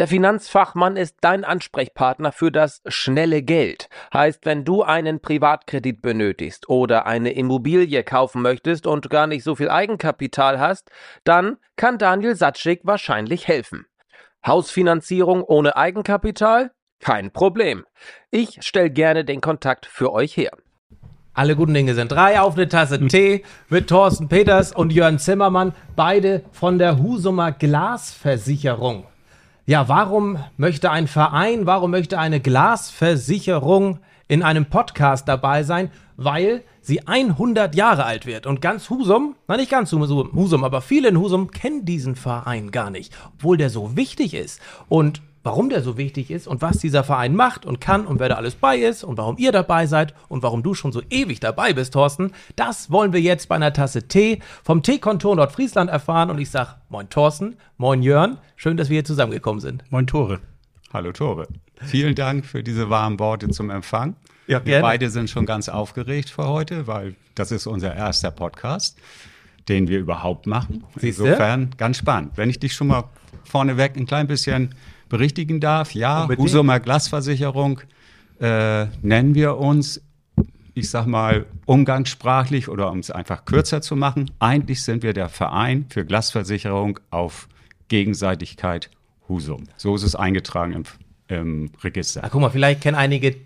Der Finanzfachmann ist dein Ansprechpartner für das schnelle Geld. Heißt, wenn du einen Privatkredit benötigst oder eine Immobilie kaufen möchtest und gar nicht so viel Eigenkapital hast, dann kann Daniel Satschik wahrscheinlich helfen. Hausfinanzierung ohne Eigenkapital? Kein Problem. Ich stelle gerne den Kontakt für euch her. Alle guten Dinge sind drei auf eine Tasse Tee mit Thorsten Peters und Jörn Zimmermann, beide von der Husumer Glasversicherung. Ja, warum möchte ein Verein, warum möchte eine Glasversicherung in einem Podcast dabei sein? Weil sie 100 Jahre alt wird. Und ganz Husum, na nicht ganz Husum, aber viele in Husum kennen diesen Verein gar nicht, obwohl der so wichtig ist. Und warum der so wichtig ist und was dieser Verein macht und kann und wer da alles bei ist und warum ihr dabei seid und warum du schon so ewig dabei bist, Thorsten, das wollen wir jetzt bei einer Tasse Tee vom Teekontor Nordfriesland erfahren und ich sag Moin Thorsten, Moin Jörn, schön, dass wir hier zusammengekommen sind. Moin Tore. Hallo Tore. Vielen Dank für diese warmen Worte zum Empfang. Ja, wir beide sind schon ganz aufgeregt für heute, weil das ist unser erster Podcast, den wir überhaupt machen. Siehste? Insofern ganz spannend. Wenn ich dich schon mal vorneweg ein klein bisschen berichtigen darf. Ja, Unbedingt. Husumer Glasversicherung äh, nennen wir uns. Ich sag mal umgangssprachlich oder um es einfach kürzer zu machen. Eigentlich sind wir der Verein für Glasversicherung auf Gegenseitigkeit Husum. So ist es eingetragen im, im Register. Ach, guck mal, vielleicht kennen einige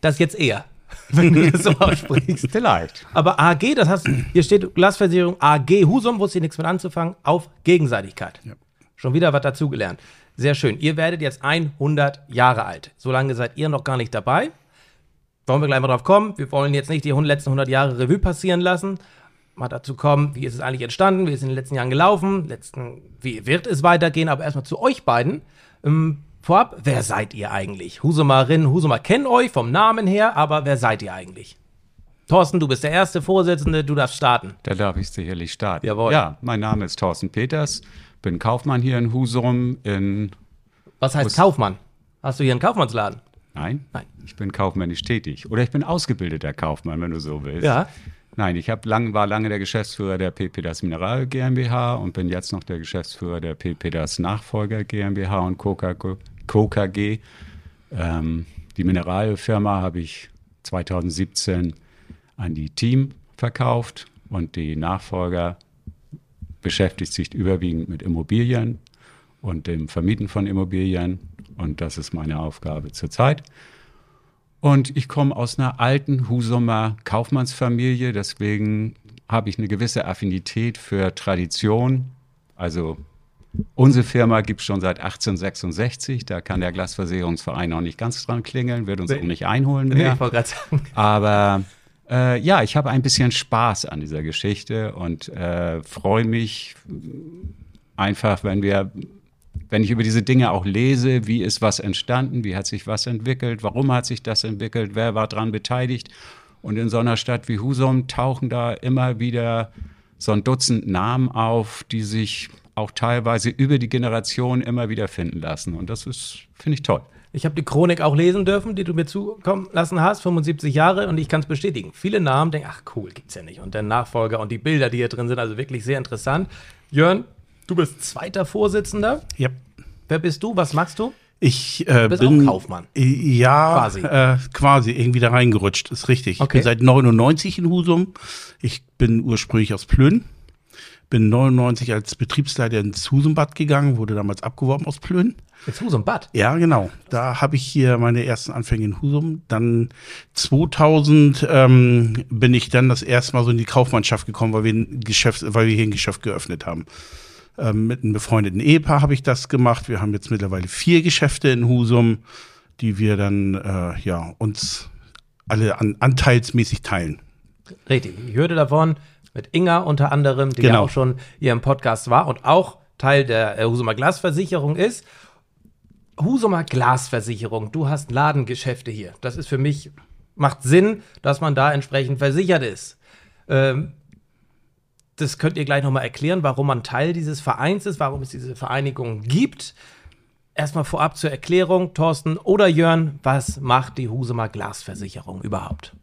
das jetzt eher, wenn du das so aussprichst. Vielleicht. Aber AG, das heißt, hier steht Glasversicherung AG Husum, wusste ich nichts mit anzufangen, auf Gegenseitigkeit. Ja. Schon wieder was dazugelernt. Sehr schön. Ihr werdet jetzt 100 Jahre alt. So lange seid ihr noch gar nicht dabei. Wollen wir gleich mal drauf kommen. Wir wollen jetzt nicht die letzten 100 Jahre Revue passieren lassen. Mal dazu kommen, wie ist es eigentlich entstanden, wie ist es in den letzten Jahren gelaufen, letzten, wie wird es weitergehen, aber erstmal zu euch beiden. Ähm, vorab, wer seid ihr eigentlich? Husumerinnen, Husumer kennen euch vom Namen her, aber wer seid ihr eigentlich? Thorsten, du bist der erste Vorsitzende, du darfst starten. Da darf ich sicherlich starten. Jawohl. Ja, mein Name ist Thorsten Peters, bin Kaufmann hier in Husum in Was heißt Was- Kaufmann? Hast du hier einen Kaufmannsladen? Nein? Nein. Ich bin kaufmännisch tätig. Oder ich bin ausgebildeter Kaufmann, wenn du so willst. Ja. Nein, ich lang, war lange der Geschäftsführer der P. Peters Mineral GmbH und bin jetzt noch der Geschäftsführer der P. Peters Nachfolger GmbH und Co. KG. Co. KG. Ähm, die Mineralfirma habe ich 2017 an die Team verkauft und die Nachfolger beschäftigt sich überwiegend mit Immobilien und dem Vermieten von Immobilien. Und das ist meine Aufgabe zurzeit. Und ich komme aus einer alten Husumer Kaufmannsfamilie, deswegen habe ich eine gewisse Affinität für Tradition. Also unsere Firma gibt es schon seit 1866, da kann der Glasversicherungsverein noch nicht ganz dran klingeln, wird uns Nee. auch nicht einholen Nee, mehr. ich wollte gerade sagen. Aber äh, ja, ich habe ein bisschen Spaß an dieser Geschichte und äh, freue mich einfach, wenn wir, wenn ich über diese Dinge auch lese, wie ist was entstanden, wie hat sich was entwickelt, warum hat sich das entwickelt, wer war dran beteiligt. Und in so einer Stadt wie Husum tauchen da immer wieder so ein Dutzend Namen auf, die sich auch teilweise über die Generation immer wieder finden lassen. Und das ist, finde ich toll. Ich habe die Chronik auch lesen dürfen, die du mir zukommen lassen hast, 75 Jahre, und ich kann es bestätigen. Viele Namen denken, ach cool, gibt's ja nicht. Und der Nachfolger und die Bilder, die hier drin sind, also wirklich sehr interessant. Jörn, du bist zweiter Vorsitzender. Ja. Wer bist du? Was machst du? Ich äh, bist bin auch Kaufmann. Äh, Ja, Quasi. Äh, quasi irgendwie da reingerutscht, ist richtig. Okay. Ich bin seit 99 in Husum. Ich bin ursprünglich aus Plön. Bin 99 als Betriebsleiter ins Husumbad gegangen, wurde damals abgeworben aus Plön. Jetzt Husum Bad. Ja, genau. Da habe ich hier meine ersten Anfänge in Husum. Dann 2000 ähm, bin ich dann das erste Mal so in die Kaufmannschaft gekommen, weil wir, ein Geschäft, weil wir hier ein Geschäft geöffnet haben. Ähm, mit einem befreundeten Ehepaar habe ich das gemacht. Wir haben jetzt mittlerweile vier Geschäfte in Husum, die wir dann äh, ja uns alle an, anteilsmäßig teilen. Richtig. Ich hörte davon mit Inga unter anderem, die ja Genau. auch schon hier im Podcast war und auch Teil der äh, Husumer Glasversicherung ist. Husumer Glasversicherung, du hast Ladengeschäfte hier. Das ist für mich macht Sinn, dass man da entsprechend versichert ist. Ähm, das könnt ihr gleich nochmal erklären, warum man Teil dieses Vereins ist, warum es diese Vereinigung gibt. Erstmal vorab zur Erklärung, Thorsten oder Jörn, was macht die Husumer Glasversicherung überhaupt?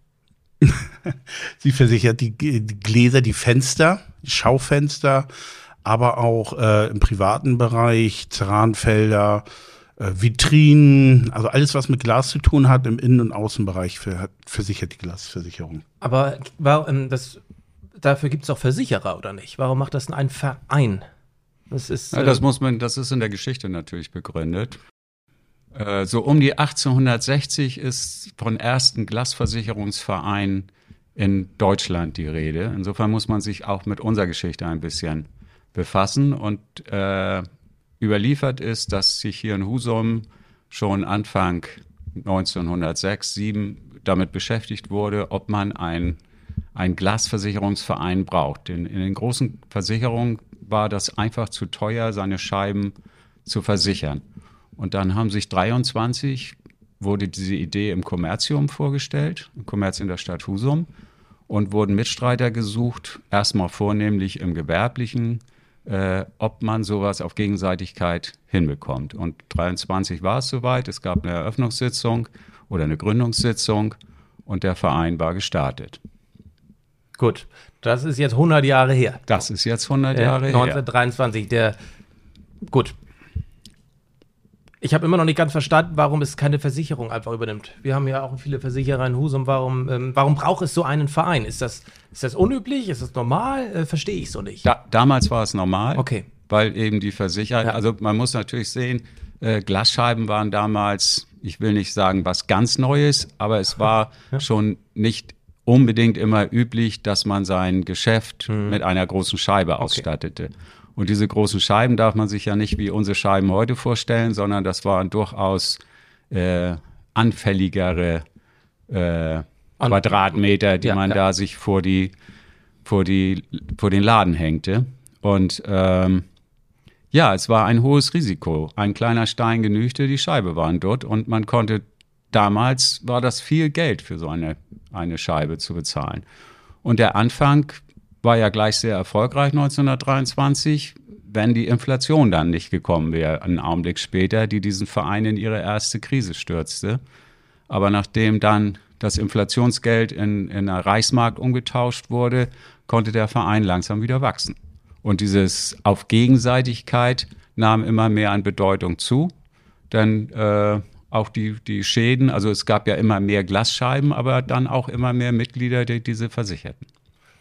Sie versichert die, die Gläser, die Fenster, die Schaufenster, aber auch äh, im privaten Bereich, Ceranfelder, äh, Vitrinen, also alles, was mit Glas zu tun hat, im Innen- und Außenbereich für, versichert die Glasversicherung. Aber warum, das, dafür gibt es auch Versicherer, oder nicht? Warum macht das denn ein Verein? Das ist, ja, das äh, muss man, das ist in der Geschichte natürlich begründet. Äh, so um die 1860 ist von ersten Glasversicherungsverein in Deutschland die Rede. Insofern muss man sich auch mit unserer Geschichte ein bisschen befassen. Und äh, überliefert ist, dass sich hier in Husum schon Anfang 1906, 7 damit beschäftigt wurde, ob man ein, ein Glasversicherungsverein braucht. In, in den großen Versicherungen war das einfach zu teuer, seine Scheiben zu versichern. Und dann haben sich 23, wurde diese Idee im Kommerzium vorgestellt, im Kommerzium der Stadt Husum, und wurden Mitstreiter gesucht, erstmal vornehmlich im gewerblichen, äh, ob man sowas auf Gegenseitigkeit hinbekommt. Und 23 war es soweit, es gab eine Eröffnungssitzung oder eine Gründungssitzung und der Verein war gestartet. Gut, das ist jetzt 100 Jahre her. Das ist jetzt 100 Jahre äh, 1923, her. 1923, der, gut, ich habe immer noch nicht ganz verstanden, warum es keine Versicherung einfach übernimmt. Wir haben ja auch viele Versicherer in Husum. Warum, ähm, warum braucht es so einen Verein? Ist das, ist das unüblich? Ist das normal? Äh, Verstehe ich so nicht. Da, damals war es normal. Okay. Weil eben die Versicherer, ja. also man muss natürlich sehen, äh, Glasscheiben waren damals, ich will nicht sagen was ganz Neues, aber es war ja. schon nicht unbedingt immer üblich, dass man sein Geschäft mhm. mit einer großen Scheibe okay. ausstattete. Und diese großen Scheiben darf man sich ja nicht wie unsere Scheiben heute vorstellen, sondern das waren durchaus äh, anfälligere äh, Quadratmeter, die ja, man ja. da sich vor die, vor die, vor den Laden hängte. Und ähm, ja, es war ein hohes Risiko. Ein kleiner Stein genügte, die Scheibe waren dort und man konnte damals war das viel Geld für so eine, eine Scheibe zu bezahlen. Und der Anfang war ja gleich sehr erfolgreich 1923, wenn die Inflation dann nicht gekommen wäre, einen Augenblick später, die diesen Verein in ihre erste Krise stürzte. Aber nachdem dann das Inflationsgeld in, in einer Reichsmark umgetauscht wurde, konnte der Verein langsam wieder wachsen. Und dieses auf Gegenseitigkeit nahm immer mehr an Bedeutung zu. Denn äh, auch die, die Schäden, also es gab ja immer mehr Glasscheiben, aber dann auch immer mehr Mitglieder, die diese versicherten.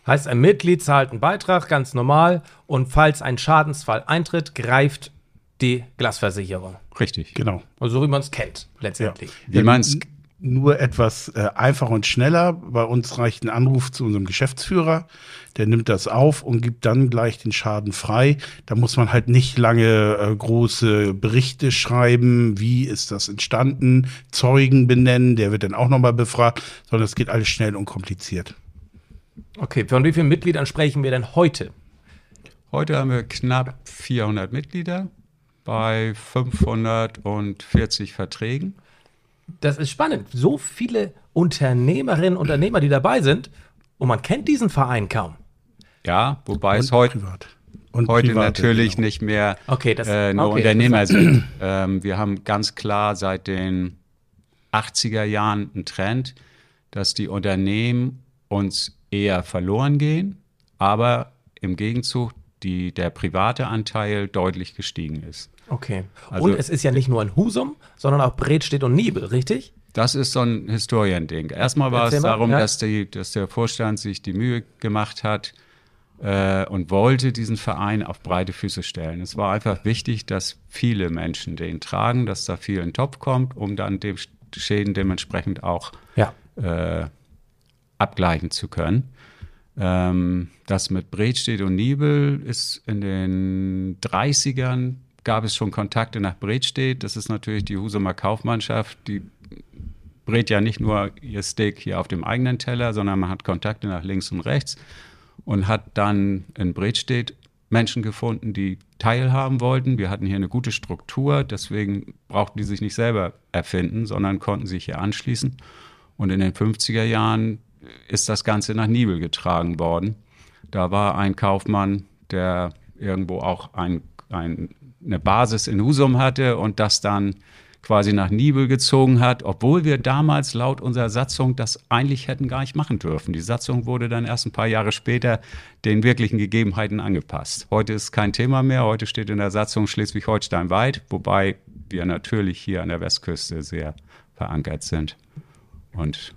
Heißt, ein Mitglied zahlt einen Beitrag, ganz normal, und falls ein Schadensfall eintritt, greift die Glasversicherung. Richtig. Genau. Also so wie man es kennt, letztendlich. Ja. Wie man es nur etwas äh, einfacher und schneller. Bei uns reicht ein Anruf zu unserem Geschäftsführer, der nimmt das auf und gibt dann gleich den Schaden frei. Da muss man halt nicht lange äh, große Berichte schreiben, wie ist das entstanden, Zeugen benennen, der wird dann auch nochmal befragt, sondern es geht alles schnell und kompliziert. Okay, von wie vielen Mitgliedern sprechen wir denn heute? Heute haben wir knapp 400 Mitglieder bei 540 Verträgen. Das ist spannend. So viele Unternehmerinnen und Unternehmer, die dabei sind, und man kennt diesen Verein kaum. Ja, wobei und es heute, und heute private, natürlich genau. nicht mehr okay, das, äh, nur okay, Unternehmer sind. Ähm, wir haben ganz klar seit den 80er Jahren einen Trend, dass die Unternehmen uns eher verloren gehen, aber im Gegenzug die, der private Anteil deutlich gestiegen ist. Okay. Also, und es ist ja nicht nur ein Husum, sondern auch Bredstedt und Nibel, richtig? Das ist so ein Historiending. Erstmal war Erzähl es darum, ja. dass, die, dass, der Vorstand sich die Mühe gemacht hat äh, und wollte diesen Verein auf breite Füße stellen. Es war einfach wichtig, dass viele Menschen den tragen, dass da viel in den Topf kommt, um dann dem Schäden dementsprechend auch ja. äh, abgleichen zu können. Ähm, das mit Bredstedt und Nibel ist in den 30ern gab es schon Kontakte nach Bredstedt. Das ist natürlich die Husumer Kaufmannschaft, die brät ja nicht nur ihr Steak hier auf dem eigenen Teller, sondern man hat Kontakte nach links und rechts und hat dann in Bredstedt Menschen gefunden, die teilhaben wollten. Wir hatten hier eine gute Struktur, deswegen brauchten die sich nicht selber erfinden, sondern konnten sich hier anschließen. Und in den 50er Jahren ist das Ganze nach Nibel getragen worden. Da war ein Kaufmann, der irgendwo auch ein, ein, eine Basis in Husum hatte und das dann quasi nach Nibel gezogen hat, obwohl wir damals laut unserer Satzung das eigentlich hätten gar nicht machen dürfen. Die Satzung wurde dann erst ein paar Jahre später den wirklichen Gegebenheiten angepasst. Heute ist kein Thema mehr. Heute steht in der Satzung Schleswig-Holstein weit, wobei wir natürlich hier an der Westküste sehr verankert sind. Und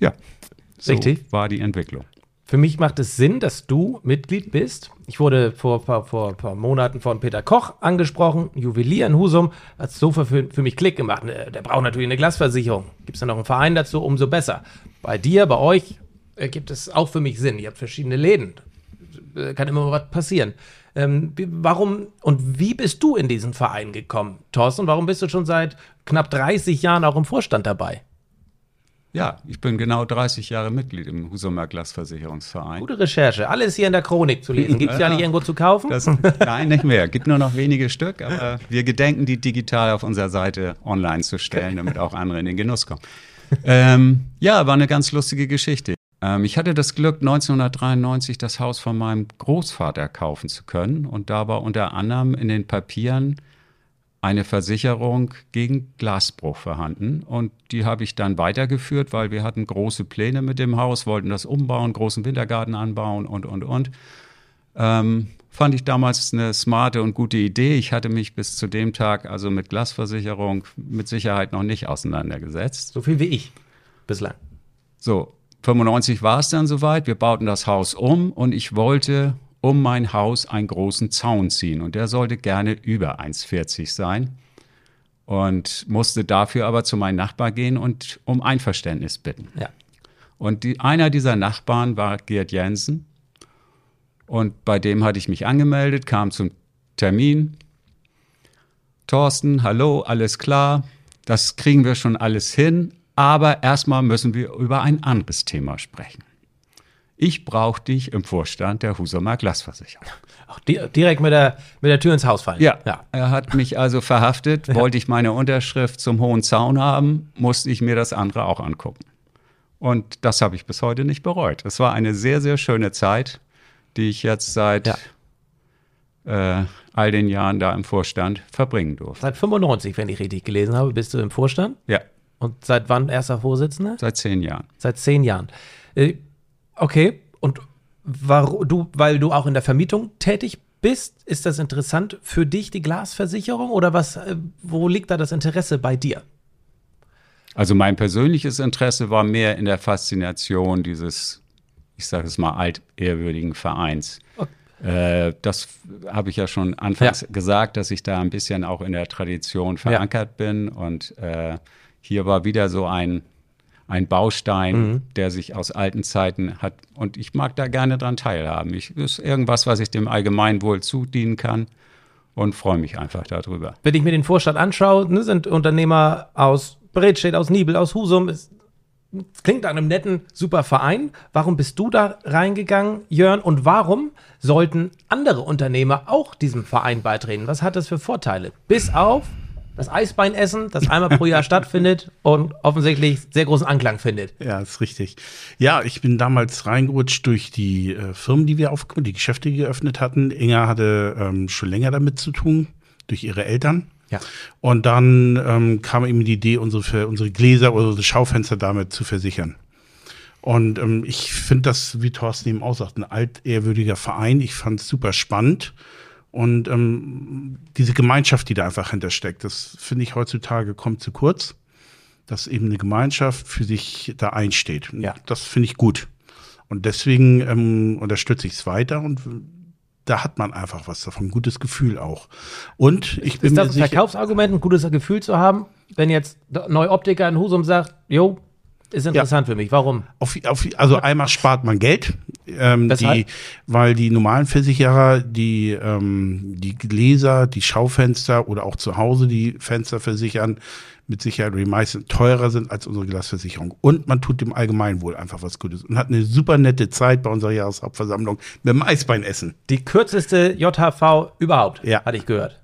ja, so Richtig. war die Entwicklung. Für mich macht es Sinn, dass du Mitglied bist. Ich wurde vor ein vor, paar Monaten von Peter Koch angesprochen, Juwelier in Husum, hat so für, für mich Klick gemacht. Der, der braucht natürlich eine Glasversicherung. Gibt es da noch einen Verein dazu, umso besser. Bei dir, bei euch äh, gibt es auch für mich Sinn. Ihr habt verschiedene Läden. Äh, kann immer was passieren. Ähm, warum und wie bist du in diesen Verein gekommen, Thorsten? Warum bist du schon seit knapp 30 Jahren auch im Vorstand dabei? Ja, ich bin genau 30 Jahre Mitglied im Husumer Glasversicherungsverein. Gute Recherche. Alles hier in der Chronik zu lesen. Gibt es ja nicht irgendwo zu kaufen? Das, nein, nicht mehr. Gibt nur noch wenige Stück, aber wir gedenken, die digital auf unserer Seite online zu stellen, damit auch andere in den Genuss kommen. Ähm, ja, war eine ganz lustige Geschichte. Ähm, ich hatte das Glück, 1993 das Haus von meinem Großvater kaufen zu können. Und da war unter anderem in den Papieren eine Versicherung gegen Glasbruch vorhanden. Und die habe ich dann weitergeführt, weil wir hatten große Pläne mit dem Haus, wollten das umbauen, großen Wintergarten anbauen und, und, und. Ähm, fand ich damals eine smarte und gute Idee. Ich hatte mich bis zu dem Tag also mit Glasversicherung mit Sicherheit noch nicht auseinandergesetzt. So viel wie ich bislang. So, 95 war es dann soweit. Wir bauten das Haus um und ich wollte um mein Haus einen großen Zaun ziehen. Und der sollte gerne über 1,40 sein. Und musste dafür aber zu meinem Nachbar gehen und um Einverständnis bitten. Ja. Und die, einer dieser Nachbarn war Gerd Jensen. Und bei dem hatte ich mich angemeldet, kam zum Termin. Thorsten, hallo, alles klar. Das kriegen wir schon alles hin. Aber erstmal müssen wir über ein anderes Thema sprechen. Ich brauche dich im Vorstand der Husumer Glasversicherung. Auch di direkt mit der, mit der Tür ins Haus fallen. Ja, ja. er hat mich also verhaftet. Wollte ich meine Unterschrift zum Hohen Zaun haben, musste ich mir das andere auch angucken. Und das habe ich bis heute nicht bereut. Es war eine sehr, sehr schöne Zeit, die ich jetzt seit ja. äh, all den Jahren da im Vorstand verbringen durfte. Seit 95, wenn ich richtig gelesen habe, bist du im Vorstand? Ja. Und seit wann erster Vorsitzender? Seit zehn Jahren. Seit zehn Jahren. Okay, und war, du, weil du auch in der Vermietung tätig bist, ist das interessant für dich, die Glasversicherung? Oder was, äh, wo liegt da das Interesse bei dir? Also mein persönliches Interesse war mehr in der Faszination dieses, ich sage es mal, altehrwürdigen Vereins. Okay. Äh, das habe ich ja schon anfangs ja. gesagt, dass ich da ein bisschen auch in der Tradition verankert ja. bin. Und äh, hier war wieder so ein ein Baustein, mhm. der sich aus alten Zeiten hat. Und ich mag da gerne dran teilhaben. Ich ist irgendwas, was ich dem Allgemeinwohl zudienen kann und freue mich einfach darüber. Wenn ich mir den Vorstand anschaue, ne, sind Unternehmer aus Bredstedt, aus Nibel, aus Husum. Es klingt nach einem netten, super Verein. Warum bist du da reingegangen, Jörn? Und warum sollten andere Unternehmer auch diesem Verein beitreten? Was hat das für Vorteile? Bis auf das Eisbeinessen, das einmal pro Jahr stattfindet und offensichtlich sehr großen Anklang findet. Ja, ist richtig. Ja, ich bin damals reingerutscht durch die äh, Firmen, die wir aufgebaut, die Geschäfte geöffnet hatten. Inga hatte ähm, schon länger damit zu tun, durch ihre Eltern. Ja. Und dann ähm, kam eben die Idee, unsere, unsere Gläser oder unsere Schaufenster damit zu versichern. Und ähm, ich finde das, wie Thorsten eben auch sagt, ein altehrwürdiger Verein. Ich fand es super spannend. Und ähm, diese Gemeinschaft, die da einfach hintersteckt, das finde ich heutzutage kommt zu kurz, dass eben eine Gemeinschaft für sich da einsteht. Ja. Das finde ich gut. Und deswegen ähm, unterstütze ich es weiter und da hat man einfach was davon, ein gutes Gefühl auch. Und ich bin ist das ein Verkaufsargument, ein gutes Gefühl zu haben, wenn jetzt Neuoptiker in Husum sagt, jo, ist interessant ja. für mich. Warum? Auf, auf, also einmal spart man Geld, ähm, die, weil die normalen Versicherer, die ähm, die Gläser, die Schaufenster oder auch zu Hause die Fenster versichern, mit Sicherheit die meisten teurer sind als unsere Glasversicherung. Und man tut dem Allgemeinwohl einfach was Gutes und hat eine super nette Zeit bei unserer Jahreshauptversammlung mit dem Eisbeinessen. Die kürzeste JHV überhaupt, ja. hatte ich gehört.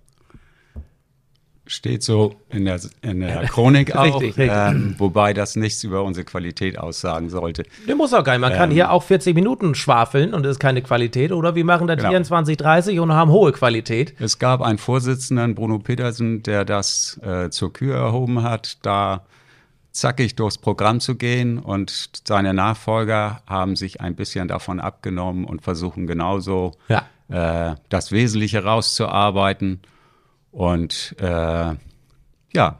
Steht so in der, in der Chronik auch, Richtig, richtig. Ähm, wobei das nichts über unsere Qualität aussagen sollte. Der muss auch gar nicht. Man kann hier auch 40 Minuten schwafeln und das ist keine Qualität. Oder wir machen das Genau. 24, 30 und haben hohe Qualität. Es gab einen Vorsitzenden, Bruno Petersen, der das äh, zur Kür erhoben hat, da zackig durchs Programm zu gehen und seine Nachfolger haben sich ein bisschen davon abgenommen und versuchen genauso Ja. äh, das Wesentliche rauszuarbeiten. Und äh, ja,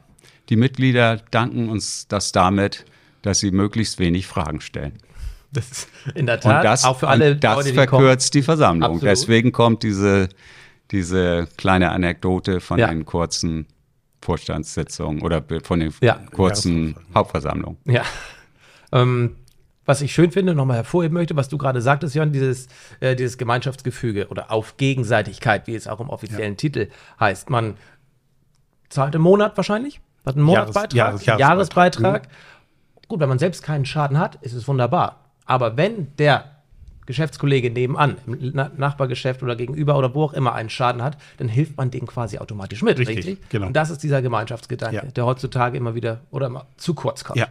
die Mitglieder danken uns das damit, dass sie möglichst wenig Fragen stellen. Das ist in der Tat Und das, auch für alle und das Leute, die kommen. verkürzt die Versammlung. Absolut. Deswegen kommt diese, diese kleine Anekdote von Ja. den kurzen Vorstandssitzungen oder von den Ja. kurzen Hauptversammlungen. Ja. Ähm, was ich schön finde, nochmal hervorheben möchte, was du gerade sagtest, Jörn, dieses, äh, dieses Gemeinschaftsgefüge oder auf Gegenseitigkeit, wie es auch im offiziellen Titel heißt. Man zahlt im Monat wahrscheinlich, hat einen Monatsbeitrag, Jahres- Jahresbeitrag. Jahresbeitrag. Gut, wenn man selbst keinen Schaden hat, ist es wunderbar. Aber wenn der Geschäftskollege nebenan, im Na Nachbargeschäft oder gegenüber oder wo auch immer einen Schaden hat, dann hilft man dem quasi automatisch mit, richtig? Richtig, genau. Und das ist dieser Gemeinschaftsgedanke, Ja. der heutzutage immer wieder oder immer zu kurz kommt. Ja.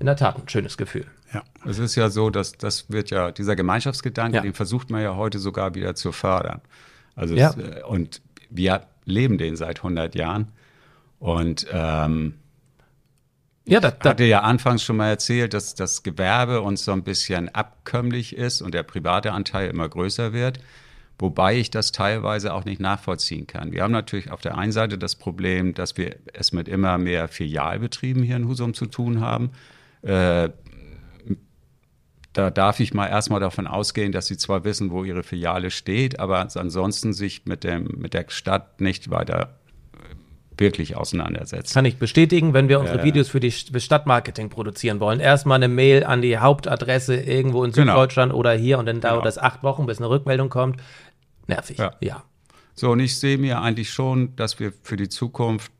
In der Tat ein schönes Gefühl. Ja. Es ist ja so, dass das wird ja, dieser Gemeinschaftsgedanke, Ja. den versucht man ja heute sogar wieder zu fördern. Also Ja. es, äh, und wir leben den seit 100 Jahren. Und ähm, Ja, das, Ich hatte ja anfangs schon mal erzählt, dass das Gewerbe uns so ein bisschen abkömmlich ist und der private Anteil immer größer wird, wobei ich das teilweise auch nicht nachvollziehen kann. Wir haben natürlich auf der einen Seite das Problem, dass wir es mit immer mehr Filialbetrieben hier in Husum zu tun haben. Äh, da darf ich mal erstmal davon ausgehen, dass sie zwar wissen, wo ihre Filiale steht, aber ansonsten sich mit, dem, mit der Stadt nicht weiter äh, wirklich auseinandersetzen. kann ich bestätigen, wenn wir unsere Videos für die Stadtmarketing produzieren wollen. Erstmal eine Mail an die Hauptadresse irgendwo in Genau. Süddeutschland oder hier und dann dauert Genau. das acht Wochen, bis eine Rückmeldung kommt. Nervig. Ja. ja. So, und ich sehe mir eigentlich schon, dass wir für die Zukunft,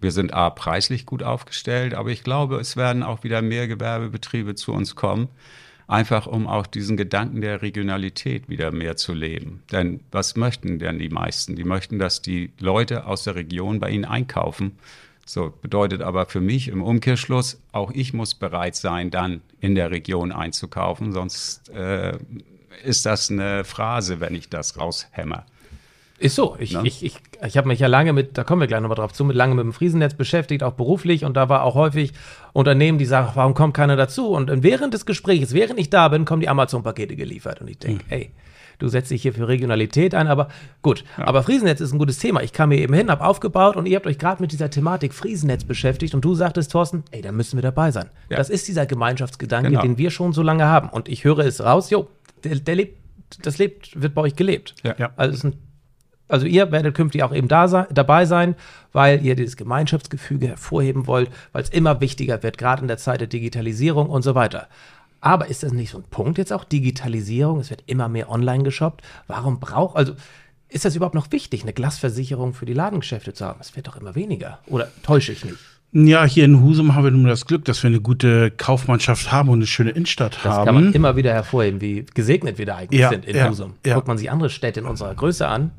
wir sind A, preislich gut aufgestellt, aber ich glaube, es werden auch wieder mehr Gewerbebetriebe zu uns kommen, einfach um auch diesen Gedanken der Regionalität wieder mehr zu leben. Denn was möchten denn die meisten? Die möchten, dass die Leute aus der Region bei ihnen einkaufen. So bedeutet aber für mich im Umkehrschluss, auch ich muss bereit sein, dann in der Region einzukaufen, sonst äh, ist das eine Phrase, wenn ich das raushämmer. Ist so. Ich, Ne? ich, ich, ich habe mich ja lange mit, da kommen wir gleich nochmal drauf zu, mit lange mit dem Friesennetz beschäftigt, auch beruflich. Und da war auch häufig Unternehmen, die sagen, warum kommt keiner dazu? Und während des Gesprächs, während ich da bin, kommen die Amazon-Pakete geliefert. Und ich denke, ey, du setzt dich hier für Regionalität ein, aber gut. Aber Friesennetz ist ein gutes Thema. Ich kam hier eben hin, habe aufgebaut und ihr habt euch gerade mit dieser Thematik Friesennetz beschäftigt und du sagtest, Thorsten, ey, da müssen wir dabei sein. Ja. Das ist dieser Gemeinschaftsgedanke, Genau. den wir schon so lange haben. Und ich höre es raus, jo, der, der lebt, das lebt, wird bei euch gelebt. Ja. Ja. Also, es ist ein, also ihr werdet künftig auch eben da sein, dabei sein, weil ihr dieses Gemeinschaftsgefüge hervorheben wollt, weil es immer wichtiger wird, gerade in der Zeit der Digitalisierung und so weiter. Aber ist das nicht so ein Punkt jetzt auch, Digitalisierung? Es wird immer mehr online geshoppt. Warum braucht, also ist das überhaupt noch wichtig, eine Glasversicherung für die Ladengeschäfte zu haben? Es wird doch immer weniger. Oder täusche ich nicht? Ja, hier in Husum haben wir nun das Glück, dass wir eine gute Kaufmannschaft haben und eine schöne Innenstadt Das haben. kann man immer wieder hervorheben, wie gesegnet wir da eigentlich Ja, sind in ja, Husum. ja. Guckt man sich andere Städte in unserer Größe an.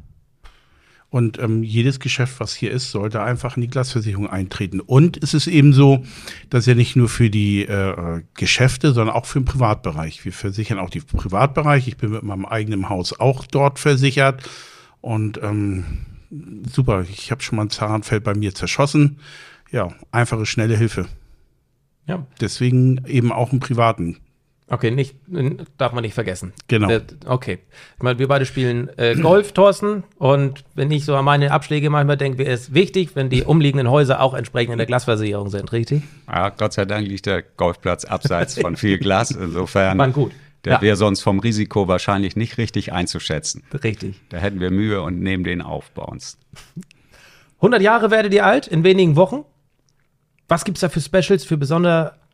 Und ähm, jedes Geschäft, was hier ist, sollte einfach in die Glasversicherung eintreten. Und es ist eben so, dass ja nicht nur für die äh, Geschäfte, sondern auch für den Privatbereich. Wir versichern auch den Privatbereich. Ich bin mit meinem eigenen Haus auch dort versichert. Und ähm, super, ich habe schon mal ein Zahnfeld bei mir zerschossen. Ja, einfache, schnelle Hilfe. Ja, Deswegen eben auch im Privaten. Okay, nicht, darf man nicht vergessen. Genau. Okay. Ich meine, wir beide spielen äh, Golf, Thorsten. Und wenn ich so an meine Abschläge manchmal denke, wäre es wichtig, wenn die umliegenden Häuser auch entsprechend in der Glasversicherung sind, richtig? Ja, Gott sei Dank liegt der Golfplatz abseits von viel Glas. Insofern Mann, gut. der Ja. wäre sonst vom Risiko wahrscheinlich nicht richtig einzuschätzen. Richtig. Da hätten wir Mühe und nehmen den auf bei uns. 100 Jahre werdet ihr alt, in wenigen Wochen. Was gibt es da für Specials, für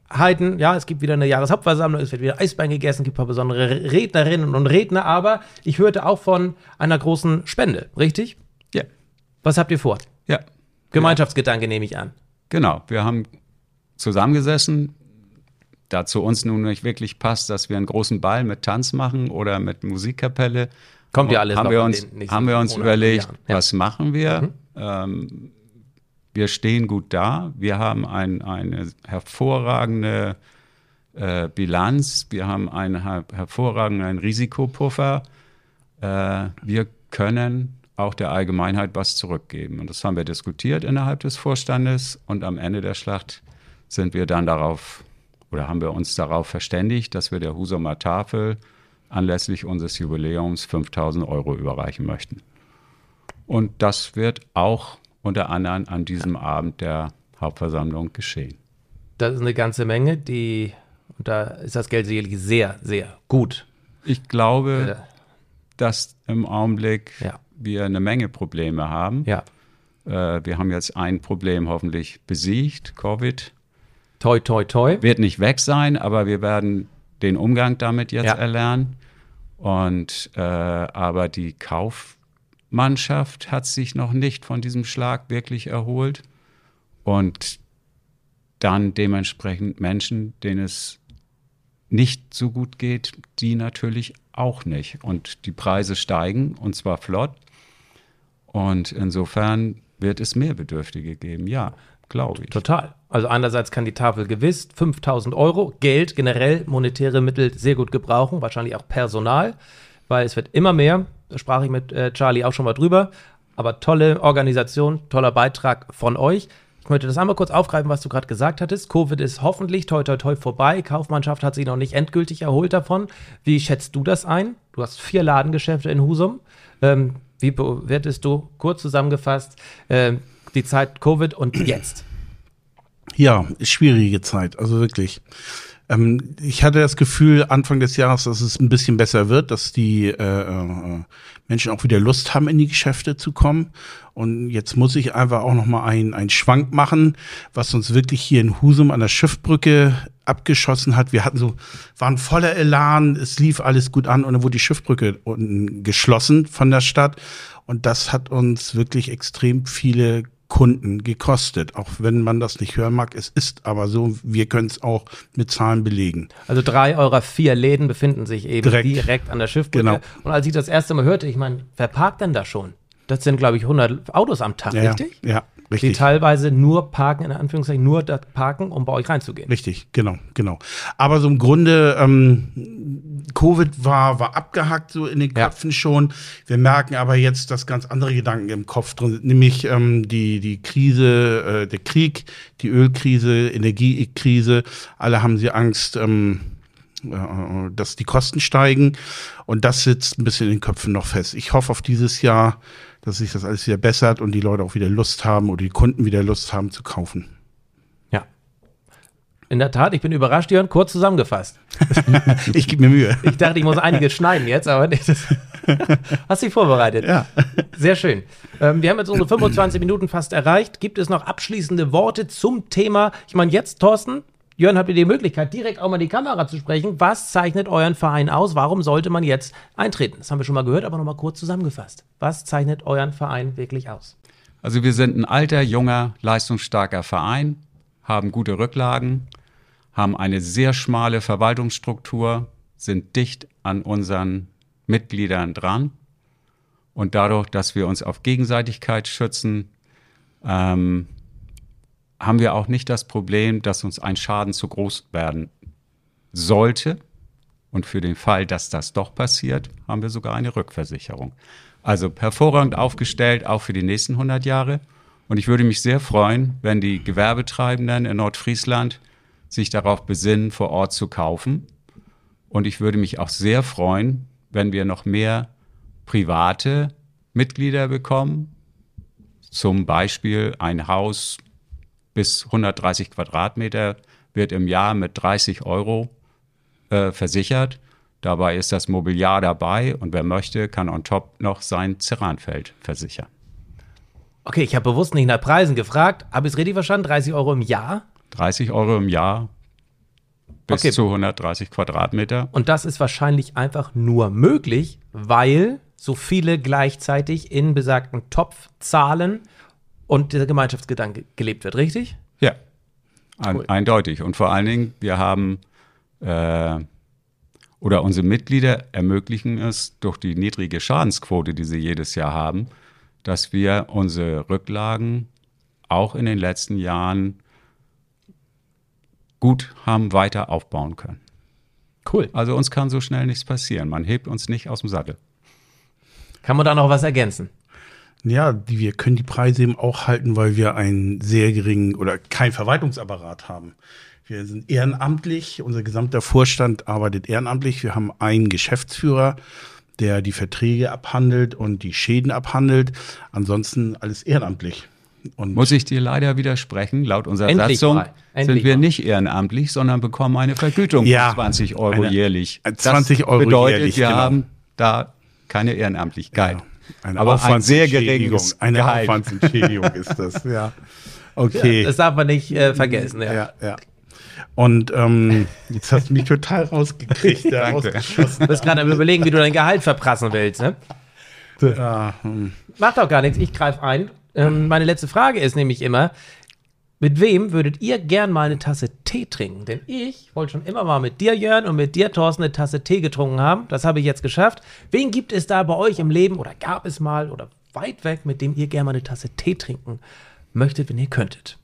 Besonderheiten? Ja, es gibt wieder eine Jahreshauptversammlung, es wird wieder Eisbein gegessen, es gibt ein paar besondere Rednerinnen und Redner, aber ich hörte auch von einer großen Spende, richtig? Ja, Was habt ihr vor? ja, Gemeinschaftsgedanke nehme ich an. genau. Wir haben zusammengesessen. Da zu uns nun nicht wirklich passt, dass wir einen großen Ball mit Tanz machen oder mit Musikkapelle. Kommt ja alles haben wir in uns, haben wir uns überlegt. Ja. Mhm. was machen wir? Ähm, wir stehen gut da. Wir haben ein, eine hervorragende äh, Bilanz. Wir haben einen her hervorragenden Risikopuffer. Äh, wir können auch der Allgemeinheit was zurückgeben. Und das haben wir diskutiert innerhalb des Vorstandes. Und am Ende der Schlacht sind wir dann darauf oder haben wir uns darauf verständigt, dass wir der Husumer Tafel anlässlich unseres Jubiläums 5000 Euro überreichen möchten. Und das wird auch unter anderem an diesem Abend der Hauptversammlung geschehen. Das ist eine ganze Menge, die, und da ist das Geld sicherlich sehr, sehr gut. Ich glaube, Äh, dass im Augenblick Ja. wir eine Menge Probleme haben. ja. Äh, wir haben jetzt ein Problem hoffentlich besiegt, Covid. Toi, toi, toi. Wird nicht weg sein, aber wir werden den Umgang damit jetzt Ja. erlernen. Und äh, aber die Kaufmannschaft hat sich noch nicht von diesem Schlag wirklich erholt. Und dann dementsprechend Menschen, denen es nicht so gut geht, die natürlich auch nicht. Und die Preise steigen und zwar flott. Und insofern wird es mehr Bedürftige geben, ja, glaube ich. Total. Also einerseits kann die Tafel gewiss 5000 Euro Geld, generell monetäre Mittel sehr gut gebrauchen, wahrscheinlich auch Personal, weil es wird immer mehr. Da sprach ich mit äh, Charlie auch schon mal drüber. Aber tolle Organisation, toller Beitrag von euch. Ich möchte das einmal kurz aufgreifen, was du gerade gesagt hattest. Covid ist hoffentlich toi toi toi vorbei. Kaufmannschaft hat sich noch nicht endgültig erholt davon. Wie schätzt du das ein? Du hast vier Ladengeschäfte in Husum. Ähm, wie bewertest du kurz zusammengefasst ähm, die Zeit Covid und jetzt? Ja, schwierige Zeit, also wirklich. Ähm, ich hatte das Gefühl Anfang des Jahres, dass es ein bisschen besser wird, dass die äh, äh, Menschen auch wieder Lust haben, in die Geschäfte zu kommen. Und jetzt muss ich einfach auch noch mal einen, Schwank machen, was uns wirklich hier in Husum an der Schiffbrücke abgeschossen hat. Wir hatten so, waren voller Elan, es lief alles gut an und dann wurde die Schiffbrücke unten geschlossen von der Stadt. Und das hat uns wirklich extrem viele Kunden gekostet, auch wenn man das nicht hören mag. Es ist aber so, wir können es auch mit Zahlen belegen. Also drei eurer vier Läden befinden sich eben direkt, Direkt. an der Schiffbrücke. Genau. Und als ich das erste Mal hörte, ich meine, wer parkt denn da schon? Das sind, glaube ich, 100 Autos am Tag, Ja, richtig? ja, Die richtig. teilweise nur parken, in Anführungszeichen, nur da parken, um bei euch reinzugehen. Richtig, genau, genau. Aber so im Grunde, ähm, Covid war, war abgehackt so in den Ja. Köpfen schon. Wir merken aber jetzt, dass ganz andere Gedanken im Kopf drin sind, nämlich ähm, die, die Krise, äh, der Krieg, die Ölkrise, Energiekrise. Alle haben sie Angst, ähm, äh, dass die Kosten steigen. Und das sitzt ein bisschen in den Köpfen noch fest. Ich hoffe auf dieses Jahr, dass sich das alles wieder bessert und die Leute auch wieder Lust haben oder die Kunden wieder Lust haben zu kaufen. Ja. In der Tat, ich bin überrascht, Jörn, kurz zusammengefasst. Ich gebe mir Mühe. Ich dachte, ich muss einiges schneiden jetzt, aber das hast dich vorbereitet. Ja. Sehr schön. Ähm, wir haben jetzt unsere 25 Minuten fast erreicht. Gibt es noch abschließende Worte zum Thema? Ich meine, jetzt, Thorsten, Jörn, habt ihr die Möglichkeit, direkt auch mal die Kamera zu sprechen. Was zeichnet euren Verein aus? Warum sollte man jetzt eintreten? Das haben wir schon mal gehört, aber nochmal kurz zusammengefasst. Was zeichnet euren Verein wirklich aus? Also wir sind ein alter, junger, leistungsstarker Verein, haben gute Rücklagen, haben eine sehr schmale Verwaltungsstruktur, sind dicht an unseren Mitgliedern dran. Und dadurch, dass wir uns auf Gegenseitigkeit schützen, ähm, haben wir auch nicht das Problem, dass uns ein Schaden zu groß werden sollte. Und für den Fall, dass das doch passiert, haben wir sogar eine Rückversicherung. Also hervorragend aufgestellt, auch für die nächsten 100 Jahre. Und ich würde mich sehr freuen, wenn die Gewerbetreibenden in Nordfriesland sich darauf besinnen, vor Ort zu kaufen. Und ich würde mich auch sehr freuen, wenn wir noch mehr private Mitglieder bekommen. Zum Beispiel ein Haus bis 130 Quadratmeter wird im Jahr mit 30 Euro äh, versichert. Dabei ist das Mobiliar dabei und wer möchte, kann on top noch sein Ceranfeld versichern. Okay, ich habe bewusst nicht nach Preisen gefragt. Habe ich es richtig verstanden? 30 Euro im Jahr? 30 Euro im Jahr bis Okay. zu 130 Quadratmeter. Und das ist wahrscheinlich einfach nur möglich, weil so viele gleichzeitig in besagten Topf zahlen und dieser Gemeinschaftsgedanke gelebt wird, richtig? Ja, ein, Cool. eindeutig. Und vor allen Dingen, wir haben äh, oder unsere Mitglieder ermöglichen es durch die niedrige Schadensquote, die sie jedes Jahr haben, dass wir unsere Rücklagen auch in den letzten Jahren gut haben weiter aufbauen können. Cool. Also uns kann so schnell nichts passieren. Man hebt uns nicht aus dem Sattel. Kann man da noch was ergänzen? Ja, die, wir können die Preise eben auch halten, weil wir einen sehr geringen oder keinen Verwaltungsapparat haben. Wir sind ehrenamtlich, unser gesamter Vorstand arbeitet ehrenamtlich. Wir haben einen Geschäftsführer, der die Verträge abhandelt und die Schäden abhandelt. Ansonsten alles ehrenamtlich. Und Muss ich dir leider widersprechen. Laut unserer Endlich Satzung sind wir mal. nicht ehrenamtlich, sondern bekommen eine Vergütung Ja, von 20 Euro eine- jährlich. 20 Euro das bedeutet, jährlich, wir genau. haben da keine Ehrenamtlichkeit. Eine Aber Aufwandsentschädigung. Eine Gehalt. Aufwandsentschädigung ist das, ja. Okay. Das darf man nicht äh, vergessen. Ja. ja, ja. Und ähm, jetzt hast du mich total rausgekriegt, da rausgeschossen. Du bist gerade am überlegen, wie du dein Gehalt verprassen willst. Ne? Ja, hm. Macht doch gar nichts, ich greife ein. Ähm, meine letzte Frage ist nämlich immer, mit wem würdet ihr gern mal eine Tasse Tee trinken? Denn ich wollte schon immer mal mit dir, Jörn, und mit dir, Thorsten, eine Tasse Tee getrunken haben. Das habe ich jetzt geschafft. Wen gibt es da bei euch im Leben oder gab es mal oder weit weg, mit dem ihr gerne mal eine Tasse Tee trinken möchtet, wenn ihr könntet?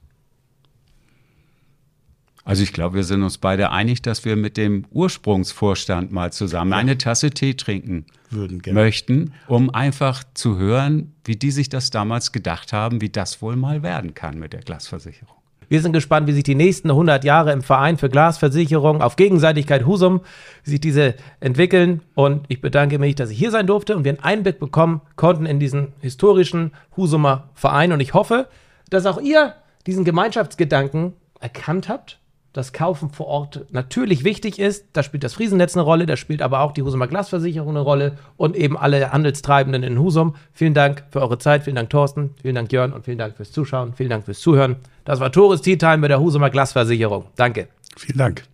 Also ich glaube, wir sind uns beide einig, dass wir mit dem Ursprungsvorstand mal zusammen eine Tasse Tee trinken würden gerne. möchten, um einfach zu hören, wie die sich das damals gedacht haben, wie das wohl mal werden kann mit der Glasversicherung. Wir sind gespannt, wie sich die nächsten 100 Jahre im Verein für Glasversicherung auf Gegenseitigkeit Husum, wie sich diese entwickeln. Und ich bedanke mich, dass ich hier sein durfte und wir einen Einblick bekommen konnten in diesen historischen Husumer Verein. Und ich hoffe, dass auch ihr diesen Gemeinschaftsgedanken erkannt habt, dass Kaufen vor Ort natürlich wichtig ist. Da spielt das Friesennetz eine Rolle, da spielt aber auch die Husumer Glasversicherung eine Rolle und eben alle Handelstreibenden in Husum. Vielen Dank für eure Zeit, vielen Dank Thorsten, vielen Dank Jörn und vielen Dank fürs Zuschauen, vielen Dank fürs Zuhören. Das war Tores Tea Time mit der Husumer Glasversicherung. Danke. Vielen Dank.